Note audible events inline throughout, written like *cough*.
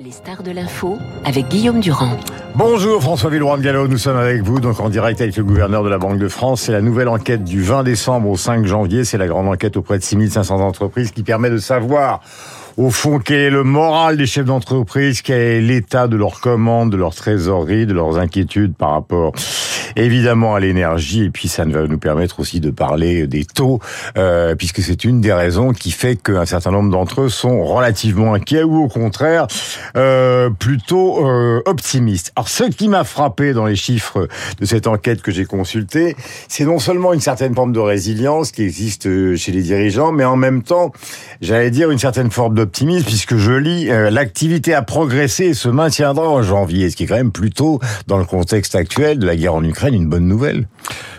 Les stars de l'info avec Guillaume Durand. Bonjour François Villeroy Gallo, nous sommes avec vous donc en direct avec le gouverneur de la Banque de France. C'est la nouvelle enquête du 20 décembre au 5 janvier, c'est la grande enquête auprès de 6500 entreprises qui permet de savoir au fond, quel est le moral des chefs d'entreprise, quel est l'état de leurs commandes, de leur trésorerie, de leurs inquiétudes par rapport évidemment à l'énergie, et puis ça va nous permettre aussi de parler des taux, euh, puisque c'est une des raisons qui fait qu'un certain nombre d'entre eux sont relativement inquiets ou au contraire euh, plutôt euh, optimistes. Alors ce qui m'a frappé dans les chiffres de cette enquête que j'ai consultée, c'est non seulement une certaine forme de résilience qui existe chez les dirigeants, mais en même temps, j'allais dire une certaine forme de optimiste puisque je lis euh, l'activité a progressé et se maintiendra en janvier, ce qui est quand même plutôt dans le contexte actuel de la guerre en Ukraine une bonne nouvelle.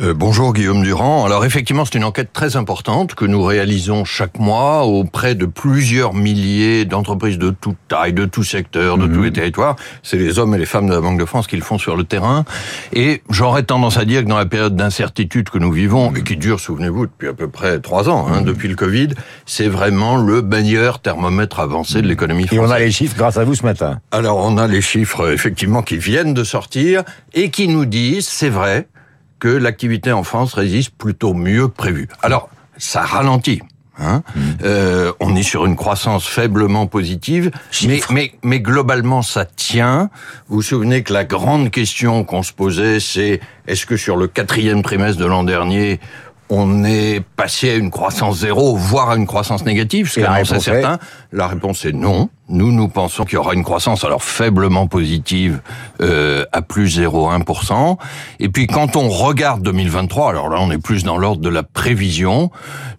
Euh, bonjour Guillaume Durand. Alors effectivement, c'est une enquête très importante que nous réalisons chaque mois auprès de plusieurs milliers d'entreprises de toute taille, de tout secteur, de tous les mhm. territoires. C'est les hommes et les femmes de la Banque de France qui le font sur le terrain. Et j'aurais tendance à dire que dans la période d'incertitude que nous vivons et qui dure, souvenez-vous, depuis à peu près trois ans, hein, mhm. depuis le Covid, c'est vraiment le meilleur thermomètre avancé de l'économie française. Et on a les chiffres grâce à vous ce matin. Alors on a les chiffres effectivement qui viennent de sortir et qui nous disent, c'est vrai, que l'activité en France résiste plutôt mieux que prévu. Alors, ça ralentit. Hein mmh. euh, on est sur une croissance faiblement positive, mais, mais, mais globalement ça tient. Vous vous souvenez que la grande question qu'on se posait, c'est est-ce que sur le quatrième trimestre de l'an dernier, on est passé à une croissance zéro, voire à une croissance négative, ce qu'annonçaient certains. La réponse est non. Nous, nous pensons qu'il y aura une croissance alors faiblement positive euh, à plus 0,1%. Et puis quand on regarde 2023, alors là on est plus dans l'ordre de la prévision,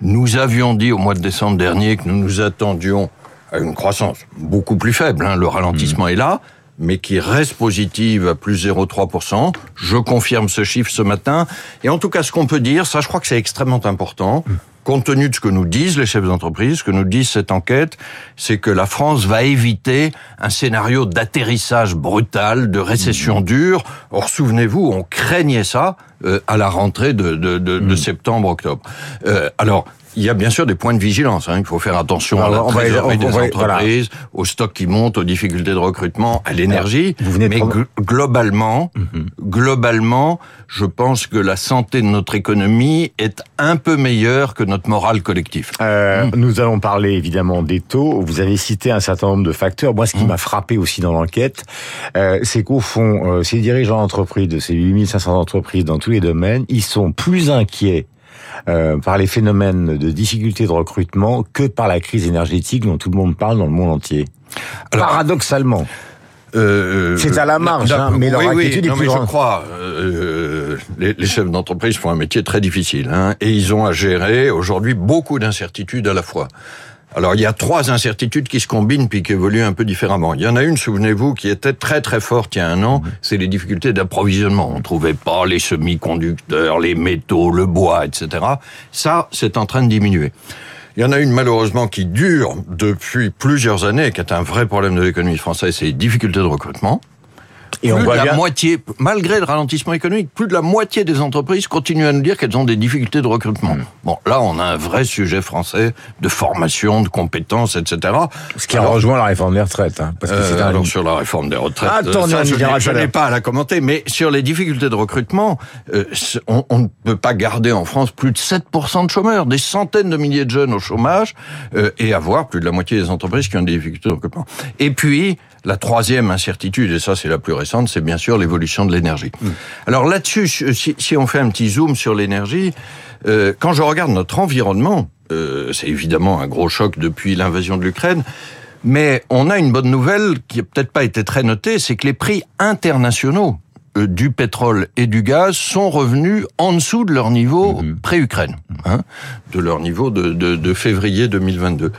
nous avions dit au mois de décembre dernier que nous nous attendions à une croissance beaucoup plus faible, hein, le ralentissement mmh. est là, mais qui reste positive à plus 0,3%. Je confirme ce chiffre ce matin. Et en tout cas, ce qu'on peut dire, ça je crois que c'est extrêmement important, compte tenu de ce que nous disent les chefs d'entreprise, ce que nous disent cette enquête, c'est que la France va éviter un scénario d'atterrissage brutal, de récession dure. Or, souvenez-vous, on craignait ça euh, à la rentrée de, de, de, de mmh. septembre-octobre. Euh, alors, il y a bien sûr des points de vigilance. Hein. Il faut faire attention à la trésorerie des entreprises, aux stocks qui montent, aux difficultés de recrutement, à l'énergie. Mais globalement, mhm. globalement, je pense que la santé de notre économie est un peu meilleure que notre morale collective. Euh, Nous allons parler évidemment des taux. Vous avez cité un certain nombre de facteurs. Moi, ce qui mhm. m'a frappé aussi dans l'enquête, euh, c'est qu'au fond, euh, ces dirigeants d'entreprise, de ces 8500 entreprises dans tous les domaines, ils sont plus inquiets euh, par les phénomènes de difficultés de recrutement que par la crise énergétique dont tout le monde parle dans le monde entier. Paradoxalement. Euh, c'est à la marge, hein, mais leur oui, oui, non, mais Je crois, euh, les, les, chefs d'entreprise font un métier très difficile, hein, et ils ont à gérer aujourd'hui beaucoup d'incertitudes à la fois. Alors il y a trois incertitudes qui se combinent puis qui évoluent un peu différemment. Il y en a une, souvenez-vous, qui était très très forte il y a un an, c'est les difficultés d'approvisionnement. On trouvait pas les semi-conducteurs, les métaux, le bois, etc. Ça, c'est en train de diminuer. Il y en a une malheureusement qui dure depuis plusieurs années, qui est un vrai problème de l'économie française, c'est les difficultés de recrutement. Et plus on voit de la moitié, malgré le ralentissement économique, plus de la moitié des entreprises continuent à nous dire qu'elles ont des difficultés de recrutement. Hmm. Bon, là, on a un vrai sujet français de formation, de compétences, etc. Ce qui a rejoint la réforme des retraites. Hein, parce que euh, un... alors sur la réforme des retraites, Attends, ça, je n'ai pas à la commenter, mais sur les difficultés de recrutement, euh, on, on, ne peut pas garder en France plus de 7% de chômeurs, des centaines de milliers de jeunes au chômage, euh, et avoir plus de la moitié des entreprises qui ont des difficultés de recrutement. Et puis, la troisième incertitude, et ça c'est la plus récente, c'est bien sûr l'évolution de l'énergie. Mm. Alors là-dessus, si, si, on fait un petit zoom sur l'énergie, euh, quand je regarde notre environnement, euh, c'est évidemment un gros choc depuis l'invasion de l'Ukraine, mais on a une bonne nouvelle qui n'a peut-être pas été très notée, c'est que les prix internationaux euh, du pétrole et du gaz sont revenus en dessous de leur niveau mhm. pré-Ukraine, hein, de leur niveau de, de, de février 2022.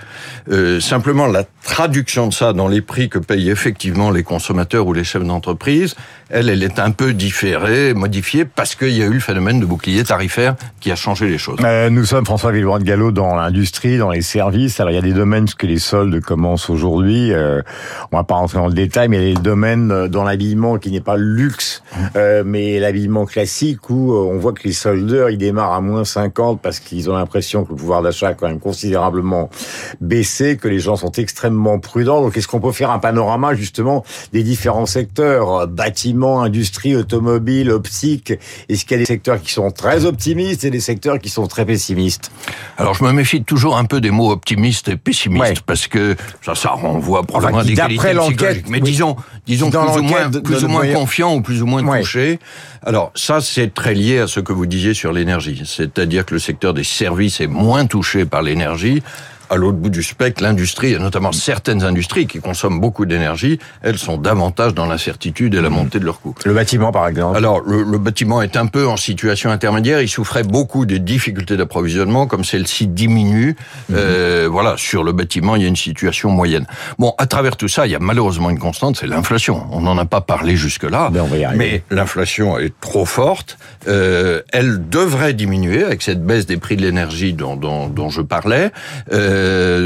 Euh, simplement, la traduction de ça dans les prix que payent effectivement les consommateurs ou les chefs d'entreprise, elle, elle est un peu différée, modifiée, parce qu'il y a eu le phénomène de bouclier tarifaire qui a changé les choses. Euh, nous sommes, François Villeroy de Gallo, dans l'industrie, dans les services. Alors, il y a des domaines que les soldes commencent aujourd'hui. Euh, on va pas rentrer dans le détail, mais il y a des domaines dans l'habillement qui n'est pas le luxe euh, mais l'habillement classique où euh, on voit que les soldeurs ils démarrent à moins 50 parce qu'ils ont l'impression que le pouvoir d'achat a quand même considérablement baissé, que les gens sont extrêmement prudents. Donc est-ce qu'on peut faire un panorama justement des différents secteurs, bâtiments, industrie, automobile, optique? Est-ce qu'il y a des secteurs qui sont très optimistes et des secteurs qui sont très pessimistes? Alors je me méfie toujours un peu des mots optimistes et pessimistes parce que ça, ça renvoie probablement Enfin, des qualités l'enquête. Mais oui. disons, disons Dans plus ou moins, plus ou moins moyen- confiant ou plus ou moins Ouais. touché. Alors ça, c'est très lié à ce que vous disiez sur l'énergie. C'est-à-dire que le secteur des services est moins touché par l'énergie. À l'autre bout du spectre, l'industrie, et notamment certaines industries qui consomment beaucoup d'énergie, elles sont davantage dans l'incertitude et la montée de leurs coûts. Le bâtiment par exemple. Alors, le, le bâtiment est un peu en situation intermédiaire. Il souffrait beaucoup des difficultés d'approvisionnement, comme celle-ci diminue. Euh, voilà, sur le bâtiment, il y a une situation moyenne. Bon, à travers tout ça, il y a malheureusement une constante, c'est l'inflation. On n'en a pas parlé jusque-là, Ben, on va y arriver. mais l'inflation est trop forte. Euh, elle devrait diminuer avec cette baisse des prix de l'énergie dont, dont, dont je parlais. Euh,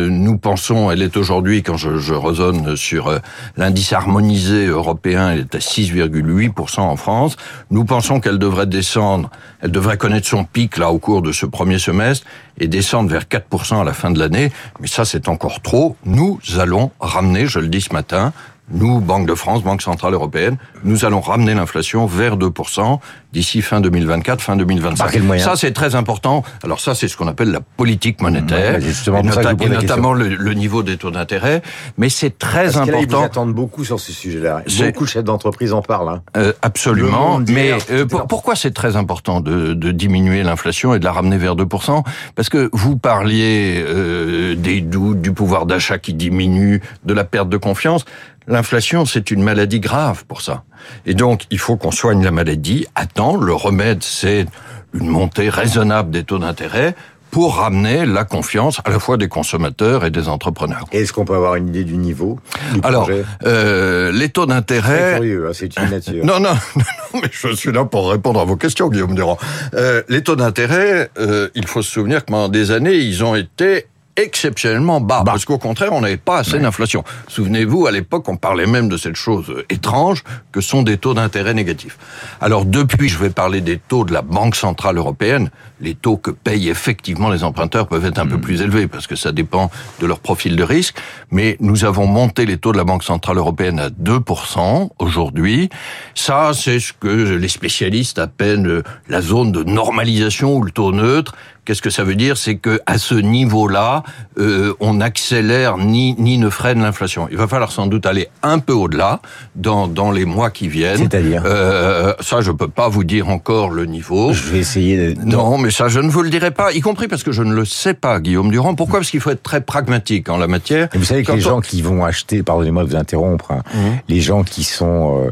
nous pensons, elle est aujourd'hui, quand je, je raisonne sur euh, l'indice harmonisé européen, elle est à 6,8% en France. Nous pensons qu'elle devrait descendre, elle devrait connaître son pic là au cours de ce premier semestre et descendre vers 4% à la fin de l'année. Mais ça, c'est encore trop. Nous allons ramener, je le dis ce matin, nous, Banque de France, Banque Centrale Européenne, nous allons ramener l'inflation vers 2% d'ici fin 2024, fin 2025. Par quel moyen Ça, c'est très important. Alors ça, c'est ce qu'on appelle la politique monétaire, Ouais, justement et, nota- notamment le, le niveau des taux d'intérêt. Mais c'est très Parce là, ils vous important. attendent beaucoup sur ce sujet-là. Beaucoup de chefs d'entreprise en parlent. Hein. Euh, absolument. Mais euh, pour- pourquoi c'est très important de, de diminuer l'inflation et de la ramener vers 2% Parce que vous parliez euh, des doutes, du pouvoir d'achat qui diminue, de la perte de confiance. L'inflation, c'est une maladie grave pour ça. Et donc, il faut qu'on soigne la maladie. Attends, le remède, c'est une montée raisonnable des taux d'intérêt pour ramener la confiance à la fois des consommateurs et des entrepreneurs. Est-ce qu'on peut avoir une idée du niveau du Alors, euh, les taux d'intérêt... curieux, hein, c'est une nature. Non, non, *laughs* non, non, mais je suis là pour répondre à vos questions, Guillaume Durand. Euh, les taux d'intérêt, euh, il faut se souvenir que pendant des années, ils ont été exceptionnellement bas, parce qu'au contraire, on n'avait pas assez d'inflation. Souvenez-vous, à l'époque, on parlait même de cette chose euh, étrange que sont des taux d'intérêt négatifs. Alors depuis, je vais parler des taux de la Banque Centrale Européenne. Les taux que payent effectivement les emprunteurs peuvent être un peu plus élevés, parce que ça dépend de leur profil de risque, mais nous avons monté les taux de la Banque Centrale Européenne à 2% aujourd'hui. Ça, c'est ce que les spécialistes appellent euh, la zone de normalisation ou le taux neutre. Qu'est-ce que ça veut dire? C'est que à ce niveau-là, euh, on accélère ni ni ne freine l'inflation. Il va falloir sans doute aller un peu au-delà dans dans les mois qui viennent. C'est-à-dire? Euh, ça, je peux pas vous dire encore le niveau. Je vais essayer de... Non, mais ça, je ne vous le dirai pas, y compris parce que je ne le sais pas, Guillaume Durand. Pourquoi? Parce qu'il faut être très pragmatique en la matière. Et vous savez que Quand les on- gens qui vont acheter, pardonnez-moi de vous interrompre, hein, les gens qui sont euh,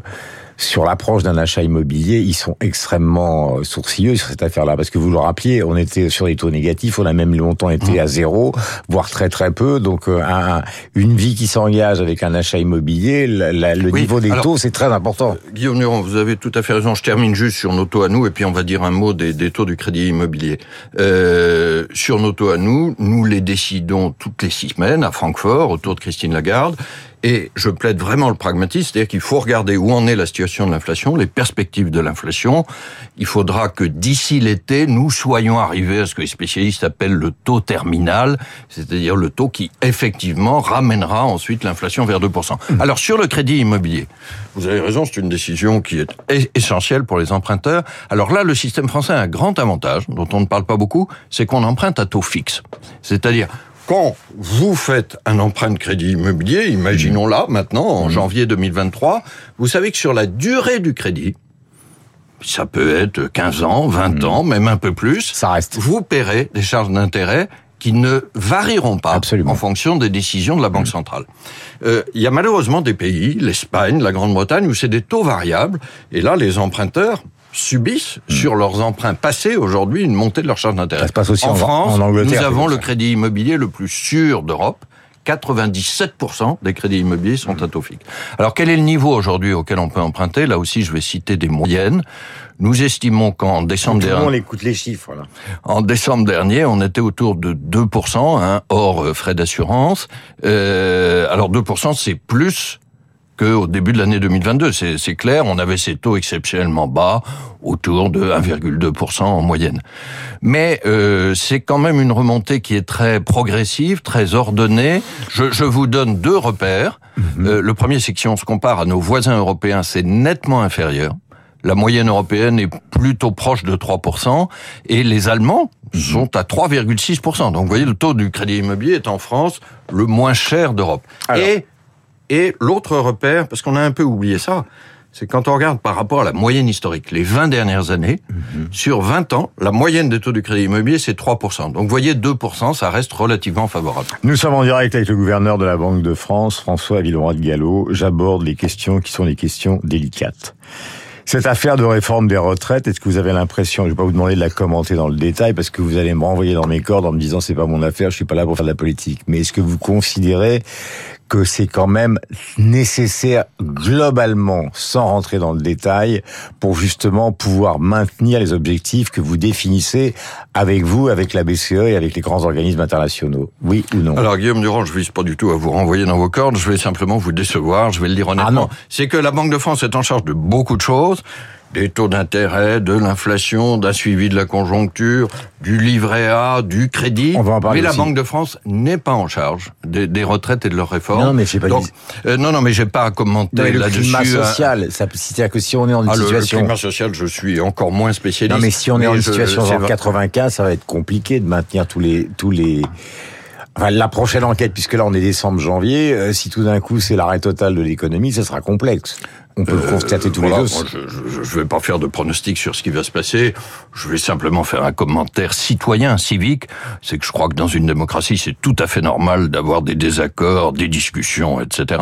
sur l'approche d'un achat immobilier, ils sont extrêmement euh, sourcilleux sur cette affaire-là. Parce que vous le rappeliez, on était sur des taux négatifs, on a même longtemps été à zéro, voire très très peu. Donc euh, un- une vie qui s'engage avec un achat immobilier, la- la- le Oui, niveau des alors- taux, c'est très important. Guillaume Durand, vous avez tout à fait raison. Je termine juste sur nos taux à nous et puis on va dire un mot des, des taux du crédit immobilier. Euh, sur nos taux à nous, nous les décidons toutes les six semaines à Francfort autour de Christine Lagarde. Et je plaide vraiment le pragmatisme, c'est-à-dire qu'il faut regarder où en est la situation de l'inflation, les perspectives de l'inflation. Il faudra que d'ici l'été, nous soyons arrivés à ce que les spécialistes appellent le taux terminal, c'est-à-dire le taux qui effectivement ramènera ensuite l'inflation vers 2%. Alors sur le crédit immobilier, vous avez raison, c'est une décision qui est essentielle pour les emprunteurs. Alors là, le système français a un grand avantage, dont on ne parle pas beaucoup, c'est qu'on emprunte à taux fixe. C'est-à-dire, quand vous faites un emprunt de crédit immobilier, imaginons là, maintenant, en janvier 2023, vous savez que sur la durée du crédit, ça peut être 15 ans, 20 ans, même un peu plus, Ça reste. vous paierez des charges d'intérêt qui ne varieront pas Absolument. en fonction des décisions de la Banque centrale. Euh, Il y a malheureusement des pays, l'Espagne, la Grande-Bretagne, où c'est des taux variables, et là, les emprunteurs subissent sur leurs emprunts passés aujourd'hui une montée de leurs charges d'intérêt. Ça se passe aussi en- France, en Angleterre, nous avons le crédit immobilier le plus sûr d'Europe. 97% des crédits immobiliers sont à taux fixe. Alors quel est le niveau aujourd'hui auquel on peut emprunter? Là aussi, je vais citer des moyennes. Nous estimons qu'en décembre dernier, monde écoute les chiffres. Là. en décembre dernier, on était autour de 2%, hein, hors euh, frais d'assurance. Euh, alors 2%, c'est plus qu'au début de l'année 2022. C'est clair, on avait ces taux exceptionnellement bas, autour de 1,2% en moyenne. Mais euh, c'est quand même une remontée qui est très progressive, très ordonnée. Je, je vous donne deux repères. Mhm. Euh, le premier, c'est que si on se compare à nos voisins européens, c'est nettement inférieur. La moyenne européenne est plutôt proche de 3%, et les Allemands mhm. sont à 3,6%. Donc vous voyez, le taux du crédit immobilier est en France le moins cher d'Europe. Et, et l'autre repère, parce qu'on a un peu oublié ça, c'est quand on regarde par rapport à la moyenne historique, les 20 dernières années, mhm. sur 20 ans, la moyenne des taux du crédit immobilier, c'est 3%. Donc vous voyez, 2%, ça reste relativement favorable. Nous sommes en direct avec le gouverneur de la Banque de France, François Villeroy de Gallo. J'aborde les questions qui sont des questions délicates. Cette affaire de réforme des retraites, est-ce que vous avez l'impression, je vais pas vous demander de la commenter dans le détail parce que vous allez me renvoyer dans mes cordes en me disant c'est pas mon affaire, je suis pas là pour faire de la politique. Mais est-ce que vous considérez que c'est quand même nécessaire globalement, sans rentrer dans le détail, pour justement pouvoir maintenir les objectifs que vous définissez avec vous, avec la BCE et avec les grands organismes internationaux. Oui ou non? Alors Guillaume Durand, je vise pas du tout à vous renvoyer dans vos cordes, je vais simplement vous décevoir, je vais le dire honnêtement. Ah c'est que la Banque de France est en charge de beaucoup de choses des taux d'intérêt, de l'inflation, d'un suivi de la conjoncture, du livret A, du crédit. On va en parler mais la Banque de France n'est pas en charge des, des, retraites et de leurs réformes. Non, mais j'ai pas Donc, euh, non, non, mais j'ai pas à commenter là-dessus. Le climat hein. social, c'est-à-dire que si on est en une ah, situation. Le, climat social, je suis encore moins spécialiste. Non, mais si on est en une situation genre 95, ça va être compliqué de maintenir tous les tous les Enfin, la prochaine enquête, puisque là on est décembre, janvier, euh, si tout d'un coup c'est l'arrêt total de l'économie, ça sera complexe. On peut le euh, constater tous les deux. je ne vais pas faire de pronostic sur ce qui va se passer. Je vais simplement faire un commentaire citoyen, civique. C'est que je crois que dans une démocratie, c'est tout à fait normal d'avoir des désaccords, des discussions, etc.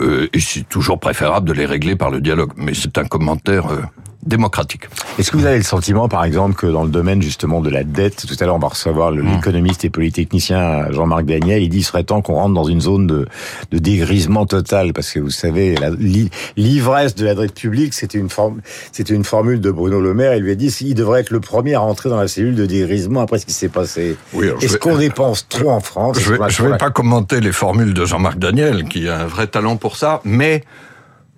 Euh, et c'est toujours préférable de les régler par le dialogue. Mais c'est un commentaire euh, démocratique. Est-ce que vous avez le sentiment, par exemple, que dans le domaine justement de la dette, tout à l'heure on va recevoir hmm. l'économiste et polytechnicien Jean-Marc Daniel, il dit qu'il serait temps qu'on rentre dans une zone de, de dégrisement total, parce que vous savez, l'ivresse de la dette publique, c'était une, forme, c'était une formule de Bruno Le Maire, il lui a dit qu'il devrait être le premier à rentrer dans la cellule de dégrisement après ce qui s'est passé. Oui, Est-ce qu'on dépense trop en France Je ne vais, vais pas commenter les formules de Jean-Marc Daniel, qui a un vrai talent pour ça, mais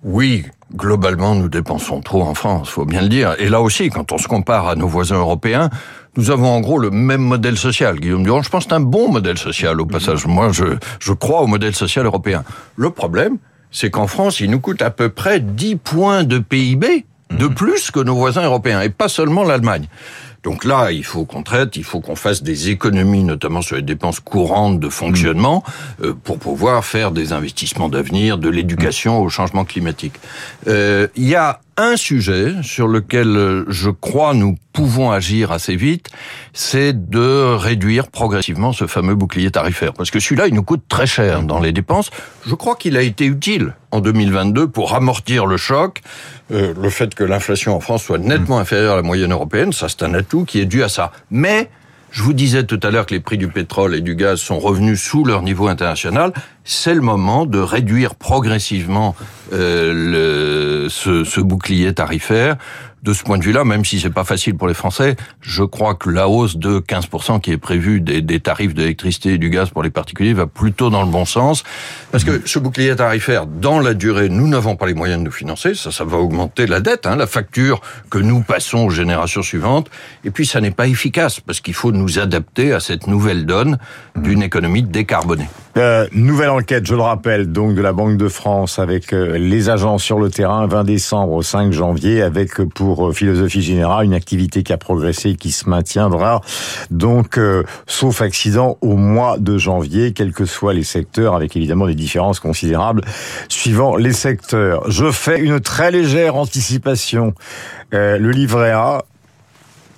oui, globalement, nous dépensons trop en France, faut bien le dire. Et là aussi, quand on se compare à nos voisins européens, nous avons en gros le même modèle social. Guillaume Durand, je pense que c'est un bon modèle social au passage. Moi, je, je crois au modèle social européen. Le problème, c'est qu'en France, il nous coûte à peu près 10 points de PIB de mmh. plus que nos voisins européens, et pas seulement l'Allemagne. Donc là, il faut qu'on traite, il faut qu'on fasse des économies, notamment sur les dépenses courantes de fonctionnement, mm. euh, pour pouvoir faire des investissements d'avenir, de l'éducation au changement climatique. Euh, il y a un sujet sur lequel euh, je crois nous pouvons agir assez vite, c'est de réduire progressivement ce fameux bouclier tarifaire. Parce que celui-là, il nous coûte très cher dans les dépenses. Je crois qu'il a été utile en 2022 pour amortir le choc. Euh, le fait que l'inflation en France soit nettement inférieure à la moyenne européenne, ça c'est un atout qui est dû à ça. Mais je vous disais tout à l'heure que les prix du pétrole et du gaz sont revenus sous leur niveau international. C'est le moment de réduire progressivement euh, ce, bouclier tarifaire de ce point de vue-là, même si c'est pas facile pour les Français, je crois que la hausse de 15% qui est prévue des, tarifs d'électricité et du gaz pour les particuliers va plutôt dans le bon sens. Parce que ce bouclier tarifaire, dans la durée, nous n'avons pas les moyens de nous financer. Ça, ça va augmenter la dette, hein, la facture que nous passons aux générations suivantes. Et puis, ça n'est pas efficace parce qu'il faut nous adapter à cette nouvelle donne d'une économie décarbonée. Euh, nouvelle enquête, je le rappelle, donc de la Banque de France avec euh, les agents sur le terrain, 20 décembre au 5 janvier, avec euh, pour philosophie générale une activité qui a progressé et qui se maintiendra, donc sauf accident au mois de janvier, quels que soient les secteurs, avec évidemment des différences considérables suivant les secteurs. Je fais une très légère anticipation. le livret A,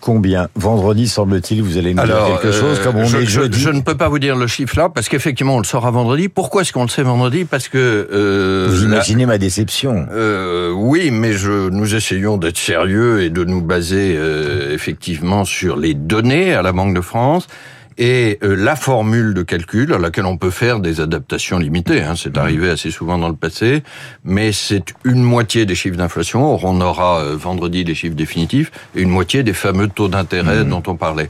combien Vendredi, semble-t-il, vous allez me dire quelque chose comme on je, est jeudi. Je, ne peux pas vous dire le chiffre là, parce qu'effectivement, on le saura vendredi. Pourquoi est-ce qu'on le sait vendredi? Parce que... Euh, vous imaginez ma déception euh, Oui, mais je, nous essayons d'être sérieux et de nous baser euh, effectivement sur les données à la Banque de France. Et euh, la formule de calcul, à laquelle on peut faire des adaptations limitées, hein, c'est arrivé assez souvent dans le passé, mais c'est une moitié des chiffres d'inflation. On aura euh, vendredi les chiffres définitifs et une moitié des fameux taux d'intérêt dont on parlait.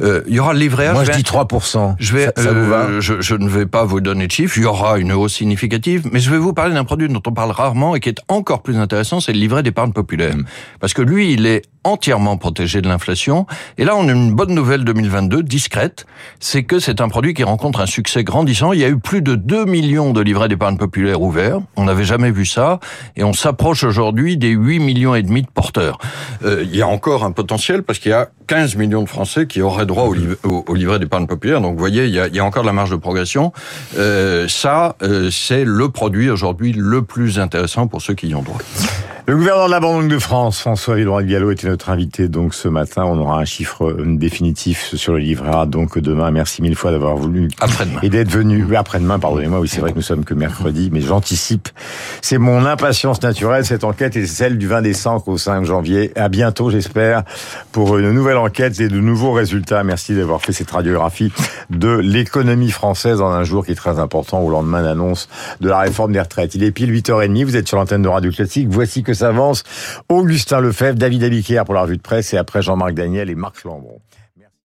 Euh, il y aura le livret. Moi, je vais- dis 3%. je vais, ça, ça vous va euh, je, je ne vais pas vous donner de chiffres. Il y aura une hausse significative, mais je vais vous parler d'un produit dont on parle rarement et qui est encore plus intéressant, c'est le livret d'épargne populaire. Mm. Parce que lui, il est entièrement protégé de l'inflation. Et là, on a une bonne nouvelle 2022, discrète, c'est que c'est un produit qui rencontre un succès grandissant. Il y a eu plus de 2 millions de livrets d'épargne populaire ouverts. On n'avait jamais vu ça. Et on s'approche aujourd'hui des 8 millions et demi de porteurs. Euh, il y a encore un potentiel parce qu'il y a 15 millions de Français qui auraient droit au, liv- au- au livret d'épargne populaire. Donc, vous voyez, il y a, il y a encore de la marge de progression. Euh, ça, euh, c'est le produit aujourd'hui le plus intéressant pour ceux qui y ont droit. Le gouverneur de la Banque de France, François Villeroy Gallo, était notre invité. Donc ce matin, on aura un chiffre euh, définitif sur le livret A. Donc demain, merci mille fois d'avoir voulu Après-demain. et d'être venu. Oui, après-demain, pardonnez-moi. Oui, c'est vrai que nous sommes que mercredi, mais j'anticipe. C'est mon impatience naturelle. Cette enquête est celle du 20 décembre au 5 janvier. À bientôt, j'espère, pour une nouvelle enquête et de nouveaux résultats. Merci d'avoir fait cette radiographie de l'économie française dans un jour qui est très important au lendemain d'annonce de la réforme des retraites. Il est pile 8h30. Vous êtes sur l'antenne de Radio Classique. Voici que Augustin Lefebvre, David Abiquière pour la revue de presse et après Jean-Marc Daniel et Marc Lambron.